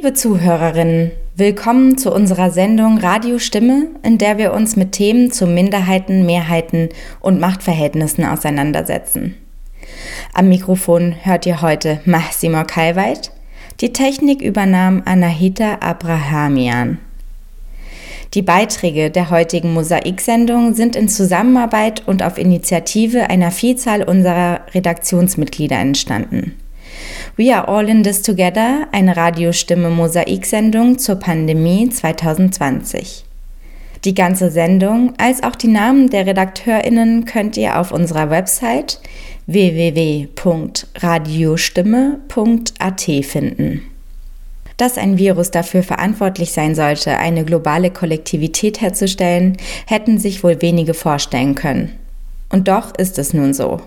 Liebe Zuhörerinnen, willkommen zu unserer Sendung Radiostimme, in der wir uns mit Themen zu Minderheiten, Mehrheiten und Machtverhältnissen auseinandersetzen. Am Mikrofon hört ihr heute Massimo Kalweit. Die Technik übernahm Anahita Abrahamian. Die Beiträge der heutigen Mosaik-Sendung sind in Zusammenarbeit und auf Initiative einer Vielzahl unserer Redaktionsmitglieder entstanden. We Are All in This Together, eine Radiostimme Mosaik-Sendung zur Pandemie 2020. Die ganze Sendung als auch die Namen der RedakteurInnen könnt ihr auf unserer Website www.radiostimme.at finden. Dass ein Virus dafür verantwortlich sein sollte, eine globale Kollektivität herzustellen, hätten sich wohl wenige vorstellen können. Und doch ist es nun so.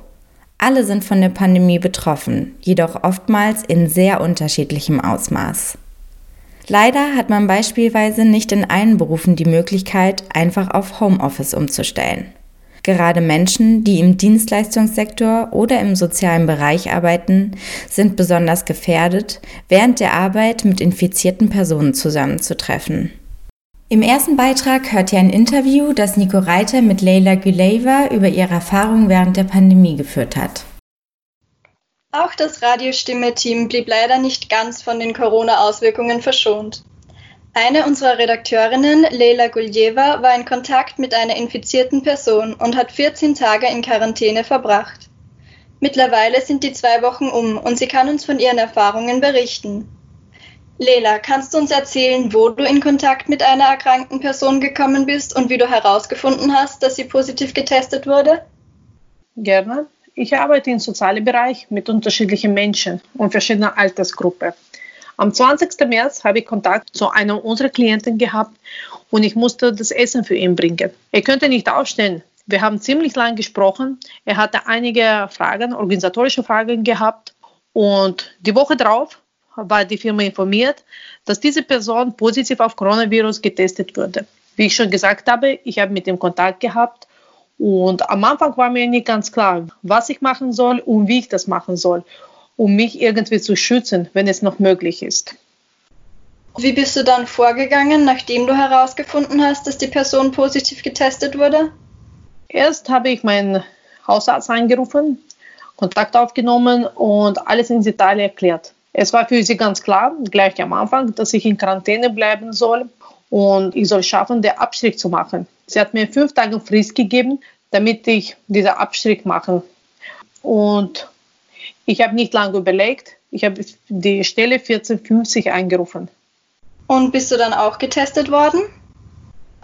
Alle sind von der Pandemie betroffen, jedoch oftmals in sehr unterschiedlichem Ausmaß. Leider hat man beispielsweise nicht in allen Berufen die Möglichkeit, einfach auf Homeoffice umzustellen. Gerade Menschen, die im Dienstleistungssektor oder im sozialen Bereich arbeiten, sind besonders gefährdet, während der Arbeit mit infizierten Personen zusammenzutreffen. Im ersten Beitrag hört ihr ein Interview, das Nico Reiter mit Leila Güleva über ihre Erfahrungen während der Pandemie geführt hat. Auch das Radiostimme-Team blieb leider nicht ganz von den Corona-Auswirkungen verschont. Eine unserer Redakteurinnen, Leila Guljeva, war in Kontakt mit einer infizierten Person und hat 14 Tage in Quarantäne verbracht. Mittlerweile sind die zwei Wochen um und sie kann uns von ihren Erfahrungen berichten. Leila, kannst du uns erzählen, wo du in Kontakt mit einer erkrankten Person gekommen bist und wie du herausgefunden hast, dass sie positiv getestet wurde? Gerne. Ich arbeite im sozialen Bereich mit unterschiedlichen Menschen und verschiedenen Altersgruppen. Am 20. März habe ich Kontakt zu einer unserer Klienten gehabt und ich musste das Essen für ihn bringen. Er könnte nicht aufstehen. Wir haben ziemlich lang gesprochen. Er hatte einige Fragen, organisatorische Fragen gehabt und die Woche darauf war die Firma informiert, dass diese Person positiv auf Coronavirus getestet wurde. Wie ich schon gesagt habe, ich habe mit ihm Kontakt gehabt und am Anfang war mir nicht ganz klar, was ich machen soll und wie ich das machen soll um mich irgendwie zu schützen, wenn es noch möglich ist. Wie bist du dann vorgegangen, nachdem du herausgefunden hast, dass die Person positiv getestet wurde? Erst habe ich meinen Hausarzt angerufen, Kontakt aufgenommen und alles in Detail erklärt. Es war für sie ganz klar, gleich am Anfang, dass ich in Quarantäne bleiben soll und ich soll schaffen, den Abstrich zu machen. Sie hat mir fünf Tage Frist gegeben, damit ich diesen Abstrich mache. Und ich habe nicht lange überlegt. Ich habe die Stelle 1450 eingerufen. Und bist du dann auch getestet worden?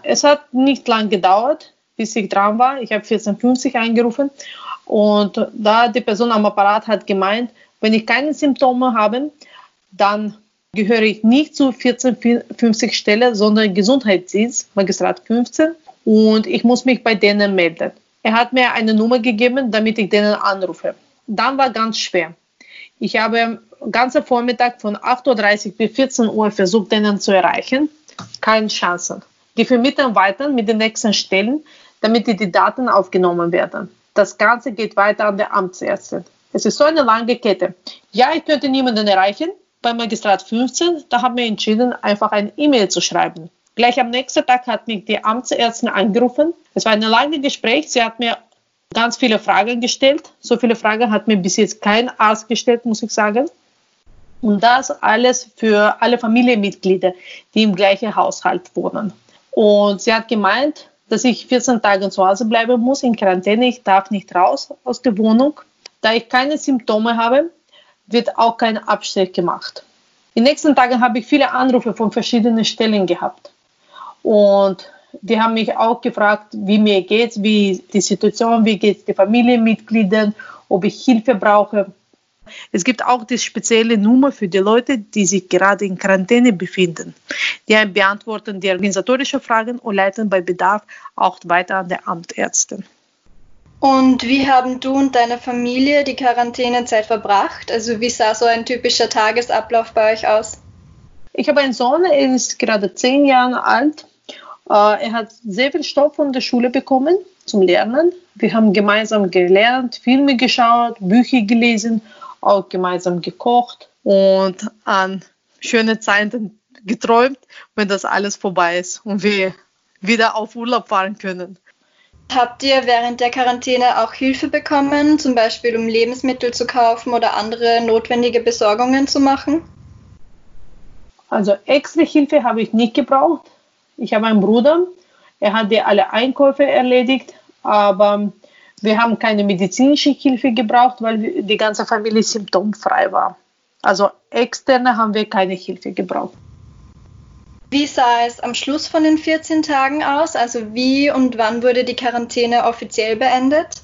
Es hat nicht lange gedauert, bis ich dran war. Ich habe 1450 eingerufen und da die Person am Apparat hat gemeint, wenn ich keine Symptome habe, dann gehöre ich nicht zu 1450 Stelle, sondern Gesundheitsdienst, Magistrat 15 und ich muss mich bei denen melden. Er hat mir eine Nummer gegeben, damit ich denen anrufe dann war ganz schwer. Ich habe ganzen Vormittag von 8.30 Uhr bis 14 Uhr versucht, denen zu erreichen. Keine Chance. Die vermitteln weiter mit den nächsten Stellen, damit die, die Daten aufgenommen werden. Das Ganze geht weiter an der Amtsärztin. Es ist so eine lange Kette. Ja, ich könnte niemanden erreichen. Beim Magistrat 15, da haben wir entschieden, einfach ein E-Mail zu schreiben. Gleich am nächsten Tag hat mich die Amtsärztin angerufen. Es war ein langes Gespräch. Sie hat mir ganz viele Fragen gestellt. So viele Fragen hat mir bis jetzt kein Arzt gestellt, muss ich sagen. Und das alles für alle Familienmitglieder, die im gleichen Haushalt wohnen. Und sie hat gemeint, dass ich 14 Tage zu Hause bleiben muss in Quarantäne. Ich darf nicht raus aus der Wohnung. Da ich keine Symptome habe, wird auch kein Abstrich gemacht. In den nächsten Tagen habe ich viele Anrufe von verschiedenen Stellen gehabt. Und die haben mich auch gefragt, wie mir geht, wie die Situation, wie geht es den Familienmitgliedern, ob ich Hilfe brauche. Es gibt auch die spezielle Nummer für die Leute, die sich gerade in Quarantäne befinden. Die beantworten die organisatorischen Fragen und leiten bei Bedarf auch weiter an der Amtärztin. Und wie haben du und deine Familie die Quarantänezeit verbracht? Also wie sah so ein typischer Tagesablauf bei euch aus? Ich habe einen Sohn, er ist gerade zehn Jahre alt äh, er hat sehr viel Stoff von der Schule bekommen zum Lernen. Wir haben gemeinsam gelernt, Filme geschaut, Bücher gelesen auch gemeinsam gekocht und an schöne Zeiten geträumt, wenn das alles vorbei ist und wir wieder auf Urlaub fahren können. Habt ihr während der Quarantäne auch Hilfe bekommen, zum Beispiel um Lebensmittel zu kaufen oder andere notwendige Besorgungen zu machen? Also extra Hilfe habe ich nicht gebraucht. Ich habe einen Bruder, er hat dir alle Einkäufe erledigt, aber wir haben keine medizinische Hilfe gebraucht, weil die ganze Familie symptomfrei war. Also externe haben wir keine Hilfe gebraucht. Wie sah es am Schluss von den 14 Tagen aus? Also wie und wann wurde die Quarantäne offiziell beendet?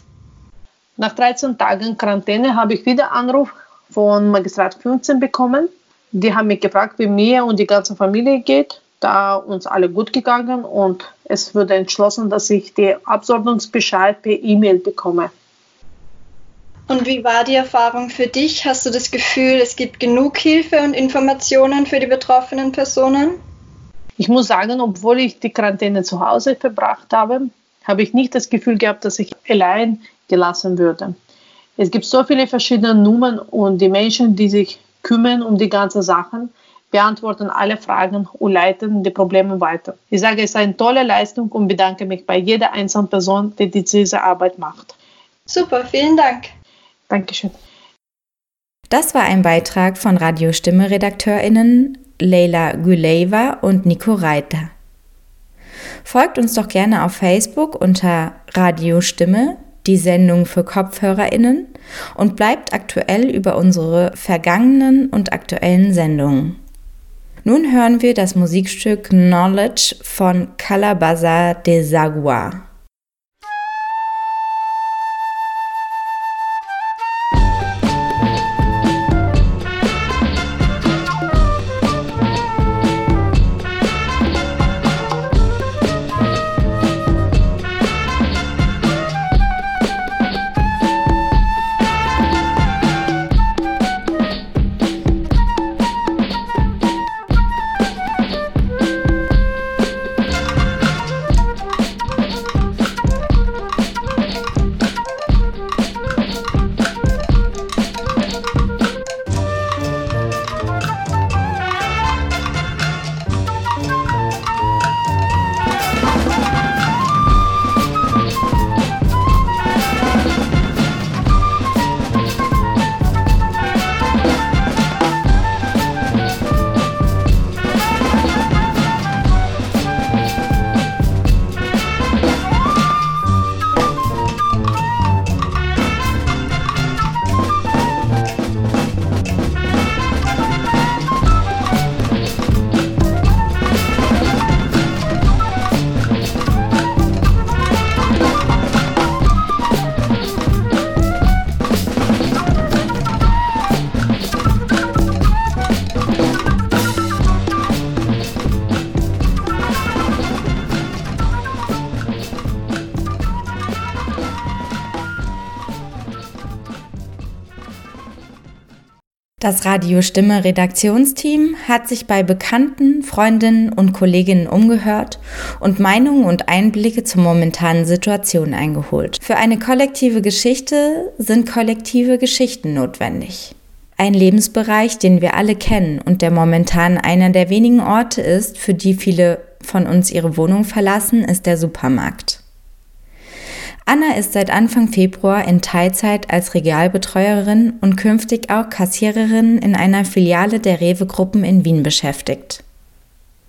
Nach 13 Tagen Quarantäne habe ich wieder Anruf von Magistrat 15 bekommen. Die haben mich gefragt, wie mir und die ganze Familie geht, da uns alle gut gegangen und es wurde entschlossen, dass ich den Absonderungsbescheid per E-Mail bekomme. Und wie war die Erfahrung für dich? Hast du das Gefühl, es gibt genug Hilfe und Informationen für die betroffenen Personen? Ich muss sagen, obwohl ich die Quarantäne zu Hause verbracht habe, habe ich nicht das Gefühl gehabt, dass ich allein gelassen würde. Es gibt so viele verschiedene Nummern und die Menschen, die sich kümmern um die ganzen Sachen, beantworten alle Fragen und leiten die Probleme weiter. Ich sage, es ist eine tolle Leistung und bedanke mich bei jeder einzelnen Person, die diese Arbeit macht. Super, vielen Dank. Dankeschön. Das war ein Beitrag von Radiostimme-RedakteurInnen Leila Güleva und Nico Reiter. Folgt uns doch gerne auf Facebook unter Radiostimme, die Sendung für KopfhörerInnen und bleibt aktuell über unsere vergangenen und aktuellen Sendungen. Nun hören wir das Musikstück Knowledge von Calabaza de Zagua. Das Radio Stimme Redaktionsteam hat sich bei Bekannten, Freundinnen und Kolleginnen umgehört und Meinungen und Einblicke zur momentanen Situation eingeholt. Für eine kollektive Geschichte sind kollektive Geschichten notwendig. Ein Lebensbereich, den wir alle kennen und der momentan einer der wenigen Orte ist, für die viele von uns ihre Wohnung verlassen, ist der Supermarkt. Anna ist seit Anfang Februar in Teilzeit als Regalbetreuerin und künftig auch Kassiererin in einer Filiale der Rewe Gruppen in Wien beschäftigt.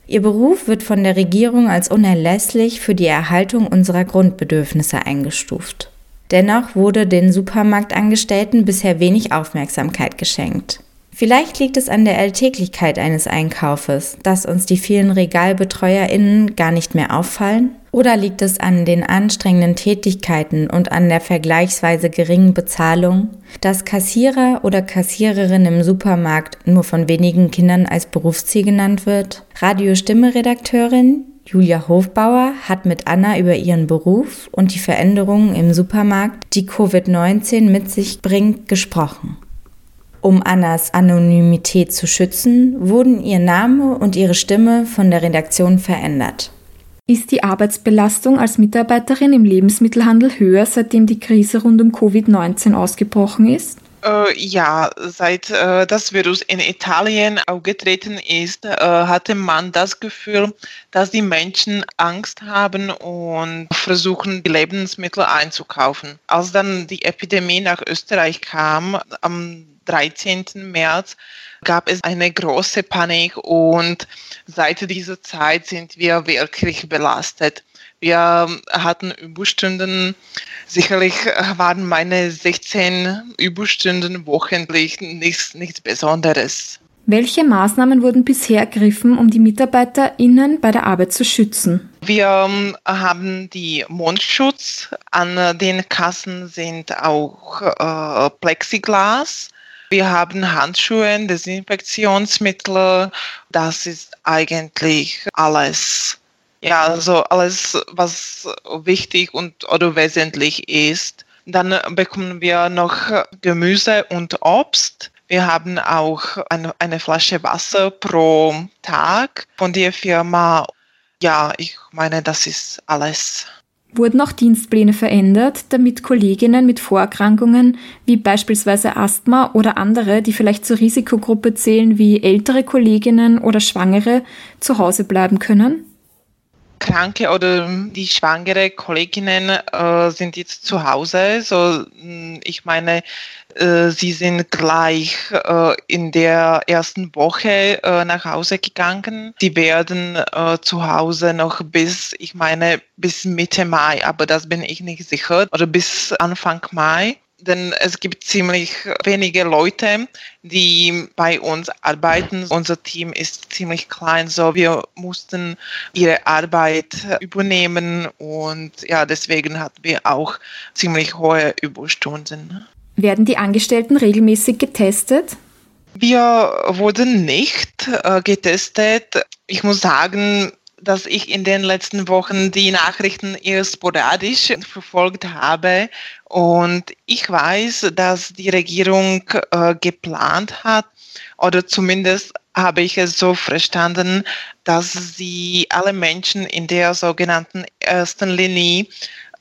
Ihr Beruf wird von der Regierung als unerlässlich für die Erhaltung unserer Grundbedürfnisse eingestuft. Dennoch wurde den Supermarktangestellten bisher wenig Aufmerksamkeit geschenkt. Vielleicht liegt es an der Alltäglichkeit eines Einkaufes, dass uns die vielen Regalbetreuerinnen gar nicht mehr auffallen? Oder liegt es an den anstrengenden Tätigkeiten und an der vergleichsweise geringen Bezahlung, dass Kassierer oder Kassiererin im Supermarkt nur von wenigen Kindern als Berufsziel genannt wird? Radiostimme-Redakteurin Julia Hofbauer hat mit Anna über ihren Beruf und die Veränderungen im Supermarkt, die Covid-19 mit sich bringt, gesprochen. Um Annas Anonymität zu schützen, wurden ihr Name und ihre Stimme von der Redaktion verändert. Ist die Arbeitsbelastung als Mitarbeiterin im Lebensmittelhandel höher, seitdem die Krise rund um Covid-19 ausgebrochen ist? Äh, ja, seit äh, das Virus in Italien aufgetreten ist, äh, hatte man das Gefühl, dass die Menschen Angst haben und versuchen, die Lebensmittel einzukaufen. Als dann die Epidemie nach Österreich kam, am 13. März, gab es eine große Panik und seit dieser Zeit sind wir wirklich belastet. Wir hatten Überstunden. Sicherlich waren meine 16 Überstunden wochentlich nichts, nichts Besonderes. Welche Maßnahmen wurden bisher ergriffen, um die MitarbeiterInnen bei der Arbeit zu schützen? Wir ähm, haben die Mundschutz. An den Kassen sind auch äh, Plexiglas. Wir haben Handschuhe, Desinfektionsmittel. Das ist eigentlich alles. Ja, also alles, was wichtig und oder wesentlich ist. Dann bekommen wir noch Gemüse und Obst. Wir haben auch eine, eine Flasche Wasser pro Tag von der Firma. Ja, ich meine, das ist alles. Wurden auch Dienstpläne verändert, damit Kolleginnen mit Vorerkrankungen wie beispielsweise Asthma oder andere, die vielleicht zur Risikogruppe zählen, wie ältere Kolleginnen oder Schwangere, zu Hause bleiben können? Kranke oder die schwangere Kolleginnen äh, sind jetzt zu Hause. So, hm, ich meine, äh, sie sind gleich äh, in der ersten Woche äh, nach Hause gegangen. Die werden äh, zu Hause noch bis, ich meine, bis Mitte Mai, aber das bin ich nicht sicher, oder bis Anfang Mai denn es gibt ziemlich wenige Leute, die bei uns arbeiten. Unser Team ist ziemlich klein, so wir mussten ihre Arbeit übernehmen und ja, deswegen hatten wir auch ziemlich hohe Überstunden. Werden die Angestellten regelmäßig getestet? Wir wurden nicht äh, getestet. Ich muss sagen, dass ich in den letzten Wochen die Nachrichten eher sporadisch verfolgt habe. Und ich weiß, dass die Regierung äh, geplant hat, oder zumindest habe ich es so verstanden, dass sie alle Menschen in der sogenannten ersten Linie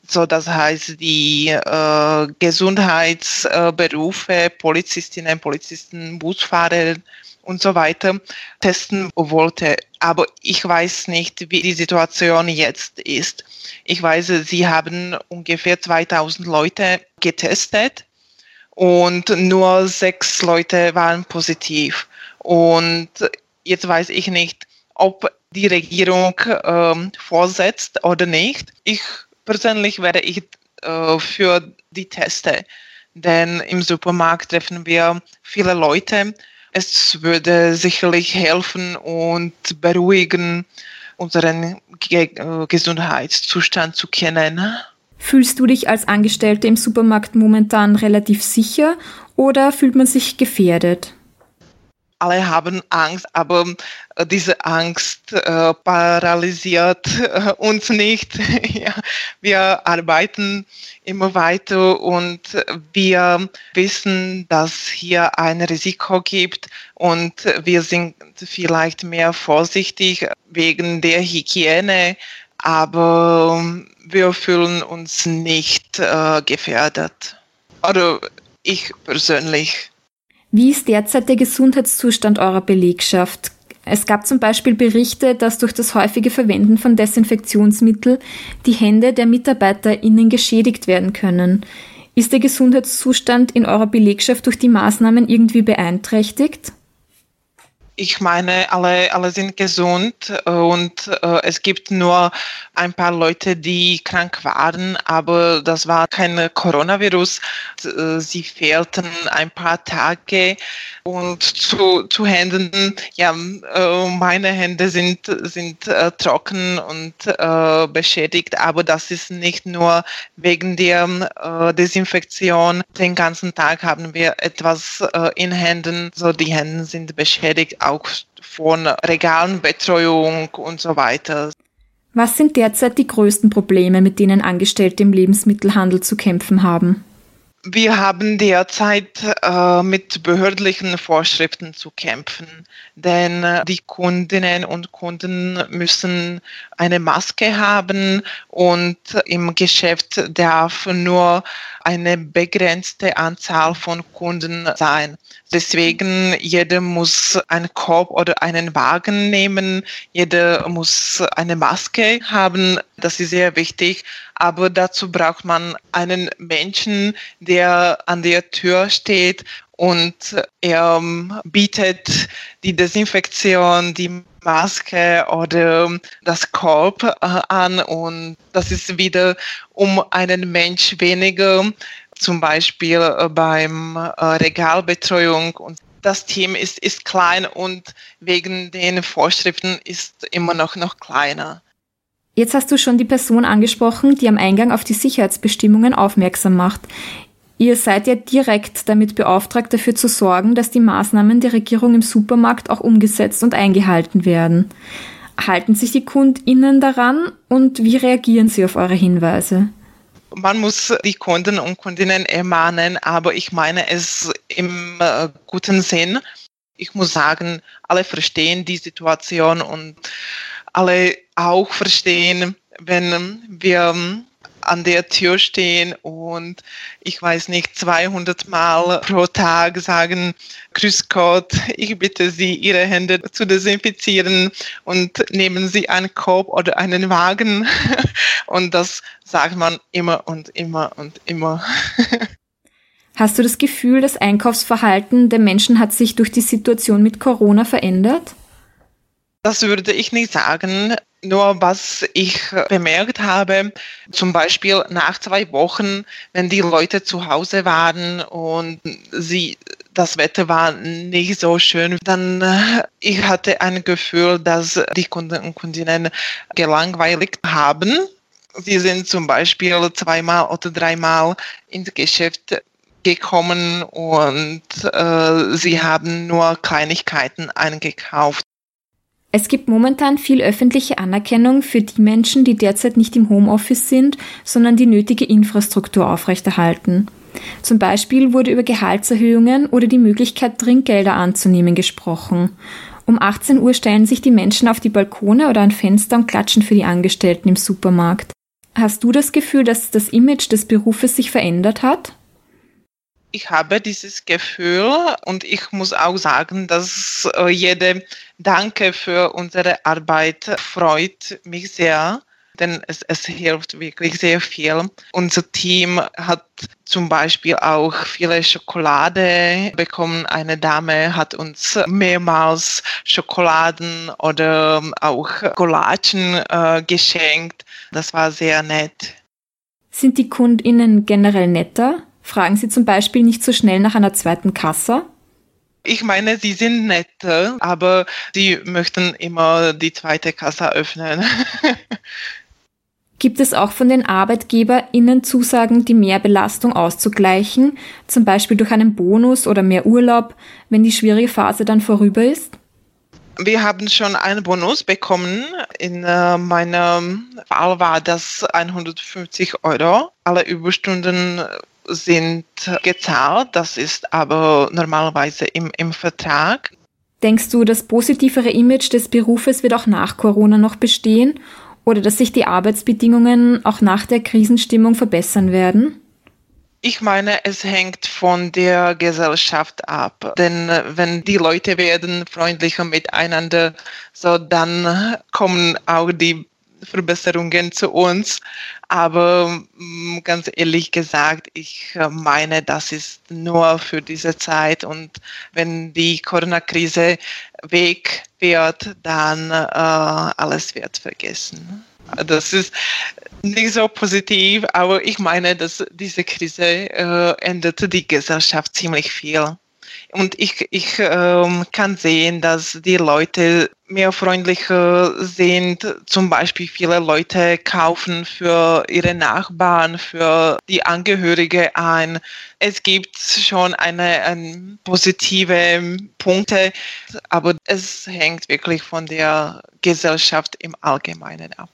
so das heißt die äh, Gesundheitsberufe, Polizistinnen, Polizisten, Busfahrer und so weiter testen wollte. Aber ich weiß nicht, wie die Situation jetzt ist. Ich weiß, sie haben ungefähr 2000 Leute getestet und nur sechs Leute waren positiv. Und jetzt weiß ich nicht, ob die Regierung ähm, vorsetzt oder nicht. Ich persönlich wäre ich äh, für die Teste, denn im Supermarkt treffen wir viele Leute es würde sicherlich helfen und beruhigen, unseren Ge äh, Gesundheitszustand zu kennen. Fühlst du dich als Angestellte im Supermarkt momentan relativ sicher oder fühlt man sich gefährdet? Alle haben Angst, aber äh, diese Angst äh, paralysiert äh, uns nicht. ja, wir arbeiten immer weiter und wir wissen, dass hier ein Risiko gibt und wir sind vielleicht mehr vorsichtig wegen der Hygiene, aber wir fühlen uns nicht äh, gefährdet. Oder ich persönlich. Wie ist derzeit der Gesundheitszustand eurer Belegschaft? Es gab zum Beispiel Berichte, dass durch das häufige Verwenden von Desinfektionsmittel die Hände der MitarbeiterInnen geschädigt werden können. Ist der Gesundheitszustand in eurer Belegschaft durch die Maßnahmen irgendwie beeinträchtigt? Ich meine, alle, alle sind gesund und äh, es gibt nur ein paar Leute, die krank waren, aber das war kein Coronavirus. Äh, sie fehlten ein paar Tage und zu, zu Händen, ja, äh, meine Hände sind, sind äh, trocken und äh, beschädigt, aber das ist nicht nur wegen der äh, Desinfektion. Den ganzen Tag haben wir etwas in Händen, so die Hände sind beschädigt auch von Regalenbetreuung und so weiter. Was sind derzeit die größten Probleme, mit denen Angestellte im Lebensmittelhandel zu kämpfen haben? Wir haben derzeit äh, mit behördlichen Vorschriften zu kämpfen, denn äh, die Kundinnen und Kunden müssen eine Maske haben und im Geschäft darf nur eine begrenzte Anzahl von Kunden sein. Deswegen jeder muss einen Korb oder einen Wagen nehmen, jeder muss eine Maske haben. Das ist sehr wichtig. Aber dazu braucht man einen Menschen, der an der Tür steht und er bietet die Desinfektion, die Maske oder das Korb äh, an und das ist wieder um einen Mensch weniger, zum Beispiel äh, beim äh, Regalbetreuung und das Team ist, ist klein und wegen den Vorschriften ist immer noch, noch kleiner. Jetzt hast du schon die Person angesprochen, die am Eingang auf die Sicherheitsbestimmungen aufmerksam macht. Ihr seid ja direkt damit beauftragt, dafür zu sorgen, dass die Maßnahmen der Regierung im Supermarkt auch umgesetzt und eingehalten werden. Halten sich die KundInnen daran und wie reagieren sie auf eure Hinweise? Man muss die Kunden und Kundinnen ermahnen, aber ich meine es im äh, guten Sinn. Ich muss sagen, alle verstehen die Situation und alle auch verstehen, wenn wir an der Tür stehen und ich weiß nicht, 200 Mal pro Tag sagen, Grüß Gott, ich bitte Sie, Ihre Hände zu desinfizieren und nehmen Sie einen Korb oder einen Wagen. Und das sagt man immer und immer und immer. Hast du das Gefühl, das Einkaufsverhalten der Menschen hat sich durch die Situation mit Corona verändert? Das würde ich nicht sagen. Nur was ich bemerkt habe, zum Beispiel nach zwei Wochen, wenn die Leute zu Hause waren und sie das Wetter war nicht so schön, dann äh, ich hatte ein Gefühl, dass die Kunden und Kundinnen gelangweilt haben. Sie sind zum Beispiel zweimal oder dreimal ins Geschäft gekommen und äh, sie haben nur Kleinigkeiten eingekauft. Es gibt momentan viel öffentliche Anerkennung für die Menschen, die derzeit nicht im Homeoffice sind, sondern die nötige Infrastruktur aufrechterhalten. Zum Beispiel wurde über Gehaltserhöhungen oder die Möglichkeit, Trinkgelder anzunehmen gesprochen. Um 18 Uhr stellen sich die Menschen auf die Balkone oder an Fenster und klatschen für die Angestellten im Supermarkt. Hast du das Gefühl, dass das Image des Berufes sich verändert hat? Ich habe dieses Gefühl und ich muss auch sagen, dass äh, jede Danke für unsere Arbeit freut mich sehr, denn es, es hilft wirklich sehr viel. Unser Team hat zum Beispiel auch viele Schokolade bekommen. Eine Dame hat uns mehrmals Schokoladen oder auch Collagen äh, geschenkt. Das war sehr nett. Sind die KundInnen generell netter? Fragen Sie zum Beispiel nicht so schnell nach einer zweiten Kasse? Ich meine, sie sind nett, aber sie möchten immer die zweite Kasse öffnen. Gibt es auch von den ArbeitgeberInnen Zusagen, die Mehrbelastung auszugleichen, zum Beispiel durch einen Bonus oder mehr Urlaub, wenn die schwierige Phase dann vorüber ist? Wir haben schon einen Bonus bekommen. In äh, meinem Fall war das 150 Euro. Alle Überstunden sind gezahlt. Das ist aber normalerweise im, im Vertrag. Denkst du, das positivere Image des Berufes wird auch nach Corona noch bestehen oder dass sich die Arbeitsbedingungen auch nach der Krisenstimmung verbessern werden? Ich meine, es hängt von der Gesellschaft ab. Denn äh, wenn die Leute werden freundlicher miteinander, so dann kommen auch die Verbesserungen zu uns. Aber mm, ganz ehrlich gesagt, ich äh, meine, das ist nur für diese Zeit. Und wenn die Corona-Krise weg wird, dann äh, alles wird vergessen. Das ist nicht so positiv, aber ich meine, dass diese Krise äh, ändert die Gesellschaft ziemlich viel. Und ich, ich ähm, kann sehen, dass die Leute mehr freundlicher sind. Zum Beispiel viele Leute kaufen für ihre Nachbarn, für die Angehörige ein. Es gibt schon eine, eine positive Punkte, aber es hängt wirklich von der Gesellschaft im Allgemeinen ab.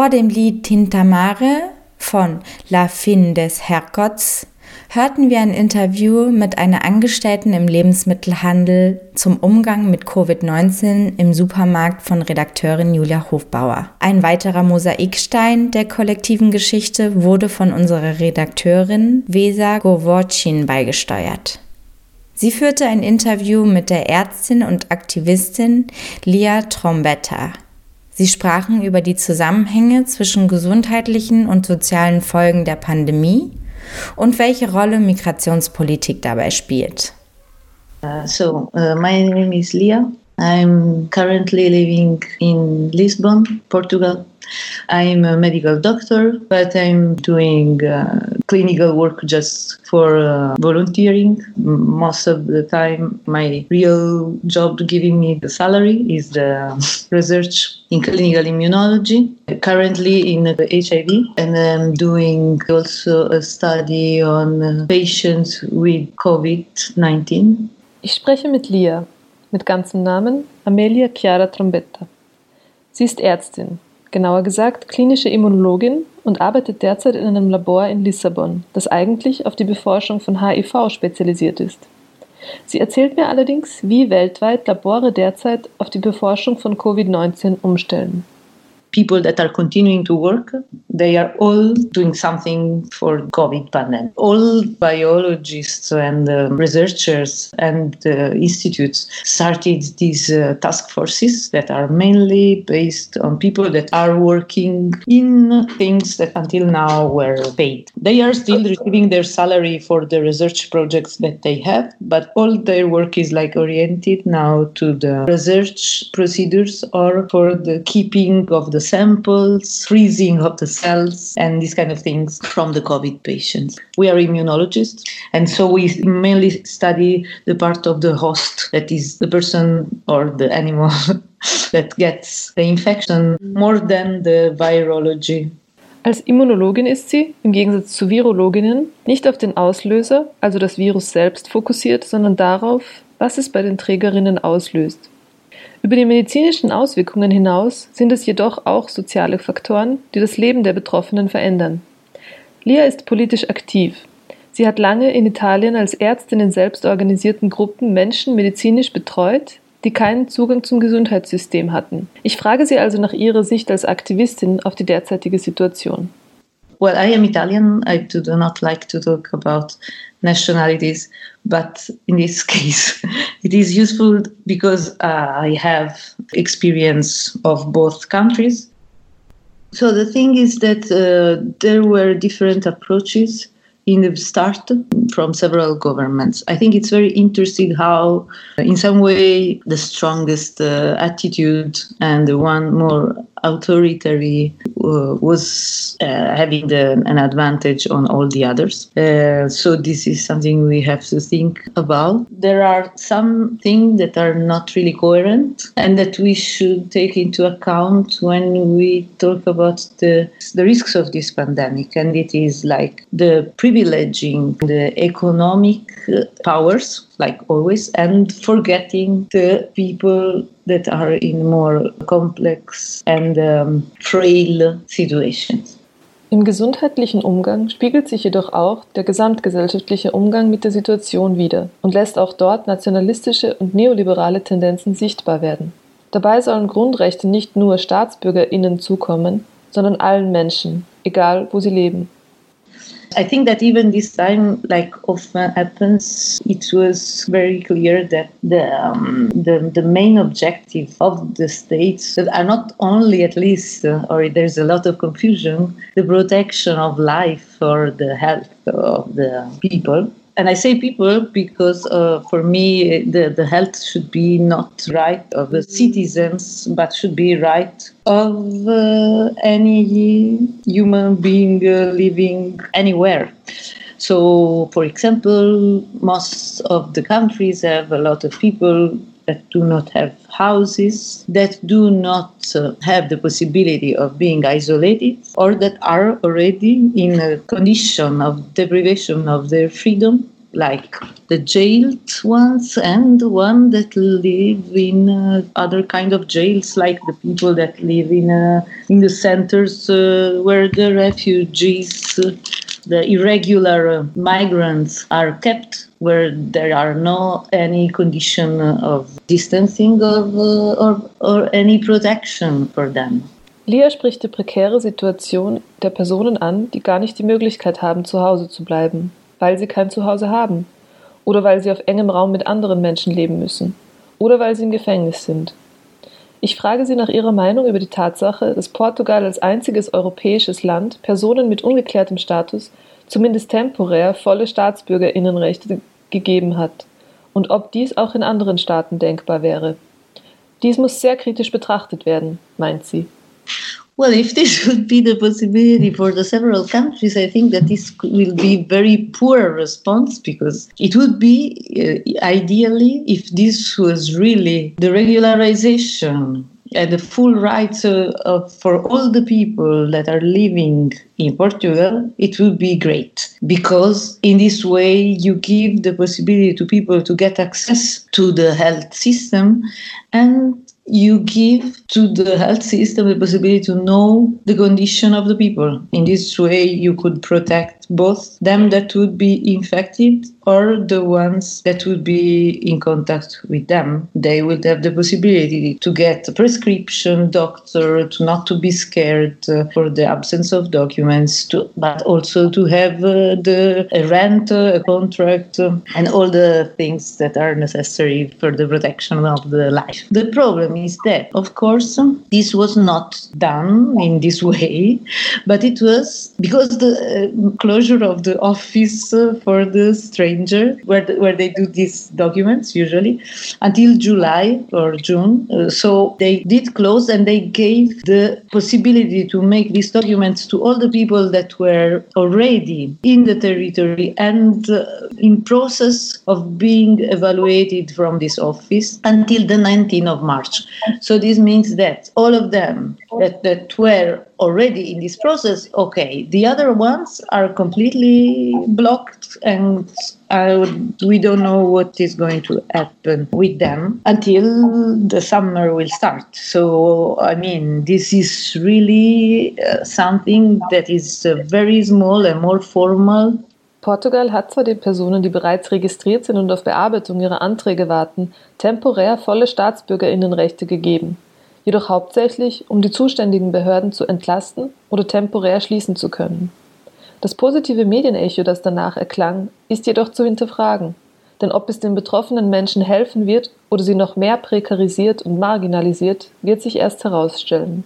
Vor dem Lied Tintamare von La Fin des Herrgotts hörten wir ein Interview mit einer Angestellten im Lebensmittelhandel zum Umgang mit Covid-19 im Supermarkt von Redakteurin Julia Hofbauer. Ein weiterer Mosaikstein der kollektiven Geschichte wurde von unserer Redakteurin Vesa Govorcin beigesteuert. Sie führte ein Interview mit der Ärztin und Aktivistin Lia Trombetta. Sie sprachen über die Zusammenhänge zwischen gesundheitlichen und sozialen Folgen der Pandemie und welche Rolle Migrationspolitik dabei spielt. So, uh, my name is Lia. I'm currently living in Lisbon, Portugal. I'm a medical doctor, but I'm doing uh, clinical work just for uh, volunteering. Most of the time, my real job giving me the salary is the research in clinical immunology, currently in HIV, and I'm doing also a study on patients with COVID 19. Ich spreche mit Lia, mit ganzem Namen Amelia Chiara Trombetta. Sie ist Ärztin, genauer gesagt klinische Immunologin und arbeitet derzeit in einem Labor in Lissabon, das eigentlich auf die Beforschung von HIV spezialisiert ist. Sie erzählt mir allerdings, wie weltweit Labore derzeit auf die Beforschung von Covid-19 umstellen. People that are continuing to work, they are all doing something for COVID pandemic. All biologists and uh, researchers and uh, institutes started these uh, task forces that are mainly based on people that are working in things that until now were paid. They are still receiving their salary for the research projects that they have, but all their work is like oriented now to the research procedures or for the keeping of the the samples, freezing of the cells, and these kind of things from the COVID patients. We are immunologists, and so we mainly study the part of the host, that is the person or the animal that gets the infection, more than the virology. Als Immunologin ist sie, im Gegensatz zu Virologinnen, nicht auf den Auslöser, also das Virus selbst, fokussiert, sondern darauf, was es bei den Trägerinnen auslöst. Über die medizinischen Auswirkungen hinaus sind es jedoch auch soziale Faktoren, die das Leben der Betroffenen verändern. Lia ist politisch aktiv. Sie hat lange in Italien als Ärztin in selbstorganisierten Gruppen Menschen medizinisch betreut, die keinen Zugang zum Gesundheitssystem hatten. Ich frage sie also nach ihrer Sicht als Aktivistin auf die derzeitige Situation. Well, I am Italian. I do not like to talk about nationalities, but in this case, it is useful because uh, I have experience of both countries. So the thing is that uh, there were different approaches in the start from several governments. I think it's very interesting how, in some way, the strongest uh, attitude and the one more authoritarian uh, was uh, having the, an advantage on all the others. Uh, so this is something we have to think about. There are some things that are not really coherent and that we should take into account when we talk about the, the risks of this pandemic. And it is like the privileging the economic powers, like always, and forgetting the people that are in more complex and um, frail situations. Im gesundheitlichen Umgang spiegelt sich jedoch auch der gesamtgesellschaftliche Umgang mit der Situation wider und lässt auch dort nationalistische und neoliberale Tendenzen sichtbar werden. Dabei sollen Grundrechte nicht nur Staatsbürgerinnen zukommen, sondern allen Menschen, egal wo sie leben. I think that even this time, like often happens, it was very clear that the, um, the, the main objective of the states that are not only, at least, uh, or there's a lot of confusion, the protection of life or the health of the people and I say people because uh, for me the, the health should be not right of the citizens, but should be right of uh, any human being uh, living anywhere. So, for example, most of the countries have a lot of people that do not have houses, that do not uh, have the possibility of being isolated, or that are already in a condition of deprivation of their freedom like the jailed ones and the one that live in uh, other kind of jails like the people that live in uh, in the centers uh, where the refugees uh, the irregular uh, migrants are kept where there are no any condition of distancing of, uh, or, or any protection for them. Lia spricht die prekäre Situation der Personen an, die gar nicht die Möglichkeit haben, zu Hause zu bleiben, weil sie kein Zuhause haben oder weil sie auf engem Raum mit anderen Menschen leben müssen oder weil sie im Gefängnis sind. Ich frage Sie nach Ihrer Meinung über die Tatsache, dass Portugal als einziges europäisches Land Personen mit ungeklärtem Status zumindest temporär volle Staatsbürgerinnenrechte gegeben hat und ob dies auch in anderen Staaten denkbar wäre. Dies muss sehr kritisch betrachtet werden, meint sie. Well, if this would be the possibility for the several countries, I think that this will be very poor response because it would be uh, ideally if this was really the regularization and the full rights uh, of, for all the people that are living in Portugal, it would be great because in this way you give the possibility to people to get access to the health system and you give to the health system the possibility to know the condition of the people. In this way, you could protect both them that would be infected or the ones that would be in contact with them. They would have the possibility to get a prescription, doctor, to not to be scared uh, for the absence of documents, to, but also to have uh, the a rent, uh, a contract, uh, and all the things that are necessary for the protection of the life. The problem is that, of course, this was not done in this way, but it was because the uh, closure of the office for the stranger, where, the, where they do these documents usually, until July or June. Uh, so they did close and they gave the possibility to make these documents to all the people that were already in the territory and uh, in process of being evaluated from this office until the 19th of March. So this means that all of them that, that were already in this process, okay, the other ones are completely blocked and uh, we don't know what is going to happen with them until the summer will start. So, I mean, this is really uh, something that is uh, very small and more formal Portugal hat zwar den Personen, die bereits registriert sind und auf Bearbeitung ihrer Anträge warten, temporär volle Staatsbürgerinnenrechte gegeben, jedoch hauptsächlich, um die zuständigen Behörden zu entlasten oder temporär schließen zu können. Das positive Medienecho, das danach erklang, ist jedoch zu hinterfragen, denn ob es den betroffenen Menschen helfen wird oder sie noch mehr prekarisiert und marginalisiert, wird sich erst herausstellen.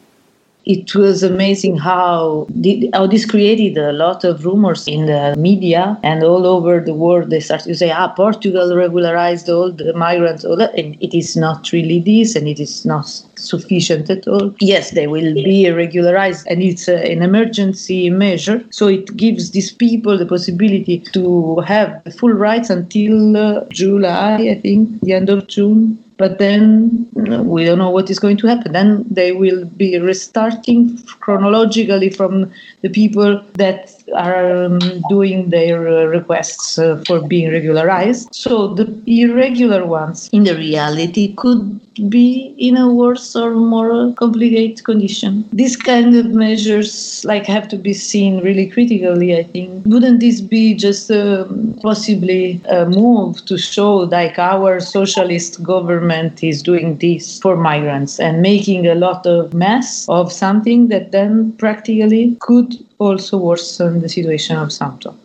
It was amazing how, how this created a lot of rumors in the media and all over the world. They started to say, ah, Portugal regularized all the migrants, all that. and it is not really this, and it is not sufficient at all. Yes, they will be regularized, and it's a, an emergency measure. So it gives these people the possibility to have full rights until uh, July, I think, the end of June but then uh, we don't know what is going to happen. Then they will be restarting chronologically from the people that are um, doing their uh, requests uh, for being regularized. So the irregular ones, in the reality, could be in a worse or more complicated condition. These kind of measures, like, have to be seen really critically. I think wouldn't this be just uh, possibly a move to show like our socialist government is doing this for migrants and making a lot of mess of something that then practically could also worsen the situation of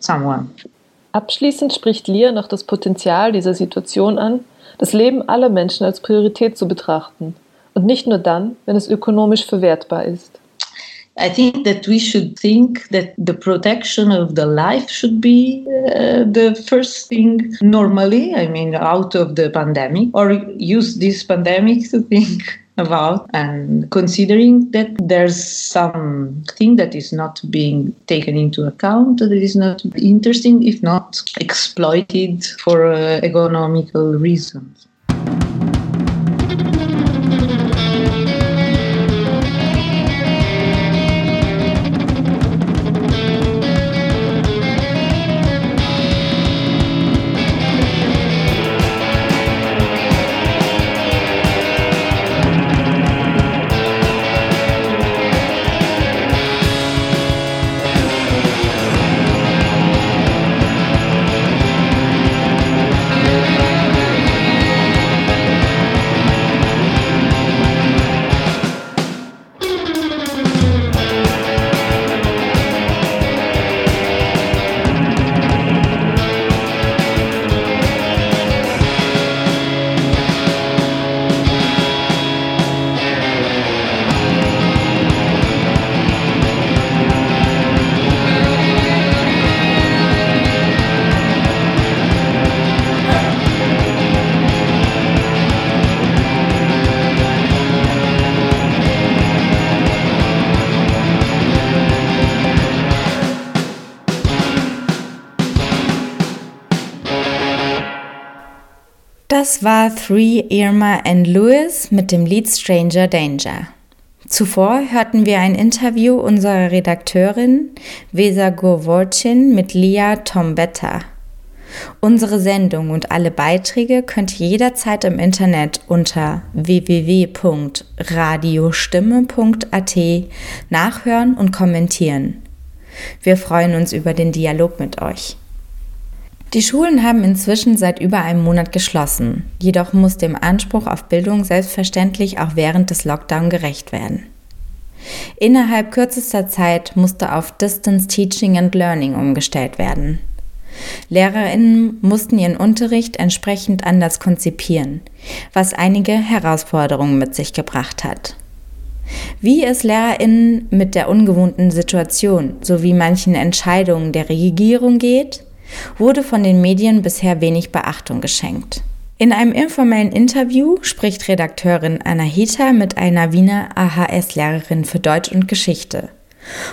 someone. Abschließend spricht Lia noch das Potenzial dieser Situation an, das Leben aller Menschen als Priorität zu betrachten und nicht nur dann, wenn es ökonomisch verwertbar ist. I think that we should think that the protection of the life should be uh, the first thing normally, I mean, out of the pandemic, or use this pandemic to think about and considering that there's something that is not being taken into account that is not interesting if not exploited for uh, economical reasons Das war Three Irma and Lewis mit dem Lied Stranger Danger. Zuvor hörten wir ein Interview unserer Redakteurin Vesa Gurvorcin mit Lia Tombetta. Unsere Sendung und alle Beiträge könnt ihr jederzeit im Internet unter www.radiostimme.at nachhören und kommentieren. Wir freuen uns über den Dialog mit euch. Die Schulen haben inzwischen seit über einem Monat geschlossen, jedoch muss dem Anspruch auf Bildung selbstverständlich auch während des Lockdown gerecht werden. Innerhalb kürzester Zeit musste auf Distance Teaching and Learning umgestellt werden. Lehrerinnen mussten ihren Unterricht entsprechend anders konzipieren, was einige Herausforderungen mit sich gebracht hat. Wie es Lehrerinnen mit der ungewohnten Situation sowie manchen Entscheidungen der Regierung geht, wurde von den Medien bisher wenig Beachtung geschenkt. In einem informellen Interview spricht Redakteurin Anahita mit einer Wiener AHS-Lehrerin für Deutsch und Geschichte.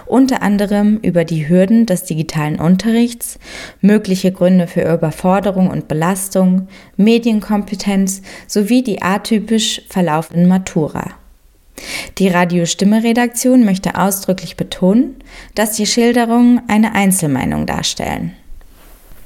Unter anderem über die Hürden des digitalen Unterrichts, mögliche Gründe für Überforderung und Belastung, Medienkompetenz sowie die atypisch verlaufenden Matura. Die Radiostimme-Redaktion möchte ausdrücklich betonen, dass die Schilderungen eine Einzelmeinung darstellen.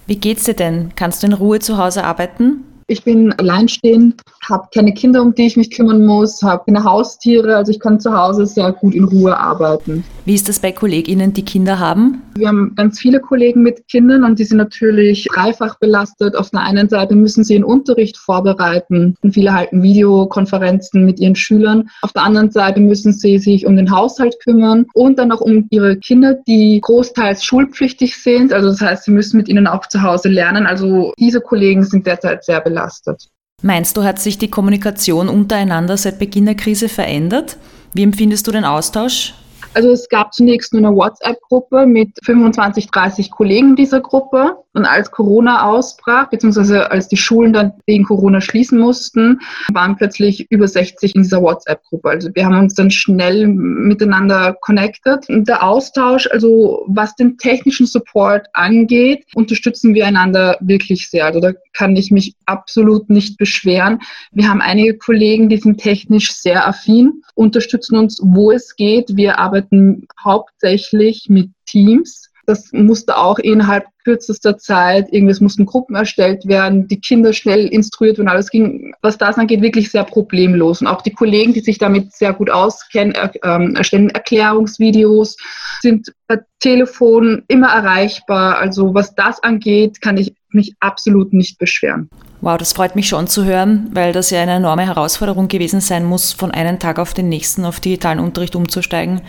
Wie geht's dir denn? Kannst du in Ruhe zu Hause arbeiten? Ich bin alleinstehend, habe keine Kinder, um die ich mich kümmern muss, habe keine Haustiere, also ich kann zu Hause sehr gut in Ruhe arbeiten. Wie ist das bei KollegInnen, die Kinder haben? Wir haben ganz viele Kollegen mit Kindern und die sind natürlich dreifach belastet. Auf der einen Seite müssen sie ihren Unterricht vorbereiten und viele halten Videokonferenzen mit ihren Schülern. Auf der anderen Seite müssen sie sich um den Haushalt kümmern und dann auch um ihre Kinder, die großteils schulpflichtig sind. Also das heißt, sie müssen mit ihnen auch zu Hause lernen. Also diese Kollegen sind derzeit sehr belastet belastet. Meinst du, hat sich die Kommunikation untereinander seit Beginn der Krise verändert? Wie empfindest du den Austausch? Also es gab zunächst nur eine WhatsApp-Gruppe mit 25, 30 Kollegen dieser Gruppe. Und als Corona ausbrach, beziehungsweise als die Schulen dann wegen Corona schließen mussten, waren plötzlich über 60 in dieser WhatsApp-Gruppe. Also wir haben uns dann schnell miteinander connected. Und der Austausch, also was den technischen Support angeht, unterstützen wir einander wirklich sehr. Also da kann ich mich absolut nicht beschweren. Wir haben einige Kollegen, die sind technisch sehr affin, unterstützen uns, wo es geht. Wir arbeiten hauptsächlich mit Teams das musste auch innerhalb kürzester Zeit, irgendwie, es mussten Gruppen erstellt werden, die Kinder schnell instruiert werden. Alles ging, was das angeht, wirklich sehr problemlos. Und auch die Kollegen, die sich damit sehr gut auskennen, er, ähm, erstellen Erklärungsvideos, sind per Telefon immer erreichbar. Also was das angeht, kann ich mich absolut nicht beschweren. Wow, das freut mich schon zu hören, weil das ja eine enorme Herausforderung gewesen sein muss, von einem Tag auf den nächsten auf digitalen Unterricht umzusteigen.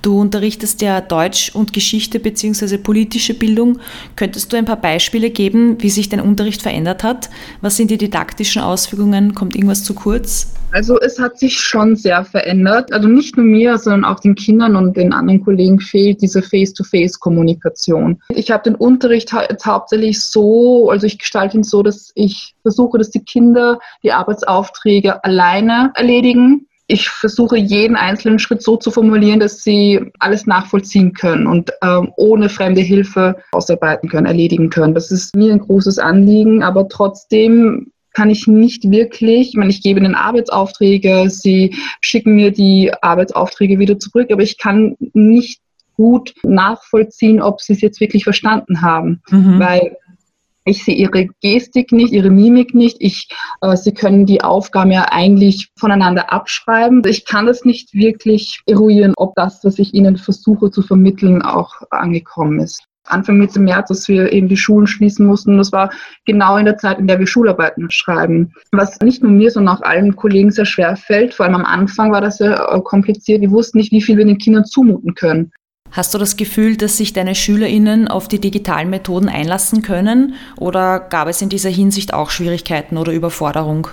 Du unterrichtest ja Deutsch und Geschichte bzw. politische Bildung. Könntest du ein paar Beispiele geben, wie sich dein Unterricht verändert hat? Was sind die didaktischen Auswirkungen? Kommt irgendwas zu kurz? Also es hat sich schon sehr verändert. Also nicht nur mir, sondern auch den Kindern und den anderen Kollegen fehlt diese Face-to-Face-Kommunikation. Ich habe den Unterricht jetzt hauptsächlich so, also ich gestalte ihn so, dass ich versuche, dass die Kinder die Arbeitsaufträge alleine erledigen. Ich versuche jeden einzelnen Schritt so zu formulieren, dass sie alles nachvollziehen können und ähm, ohne fremde Hilfe ausarbeiten können, erledigen können. Das ist mir ein großes Anliegen, aber trotzdem kann ich nicht wirklich, ich meine, ich gebe ihnen Arbeitsaufträge, sie schicken mir die Arbeitsaufträge wieder zurück, aber ich kann nicht gut nachvollziehen, ob sie es jetzt wirklich verstanden haben, mhm. weil ich sehe ihre Gestik nicht, ihre Mimik nicht. Ich, äh, sie können die Aufgaben ja eigentlich voneinander abschreiben. Ich kann das nicht wirklich eruieren, ob das, was ich ihnen versuche zu vermitteln, auch angekommen ist. Anfang Mitte März, dass wir eben die Schulen schließen mussten. Das war genau in der Zeit, in der wir Schularbeiten schreiben. Was nicht nur mir, sondern auch allen Kollegen sehr schwer fällt. Vor allem am Anfang war das sehr äh, kompliziert. Wir wussten nicht, wie viel wir den Kindern zumuten können. Hast du das Gefühl, dass sich deine SchülerInnen auf die digitalen Methoden einlassen können? Oder gab es in dieser Hinsicht auch Schwierigkeiten oder Überforderung?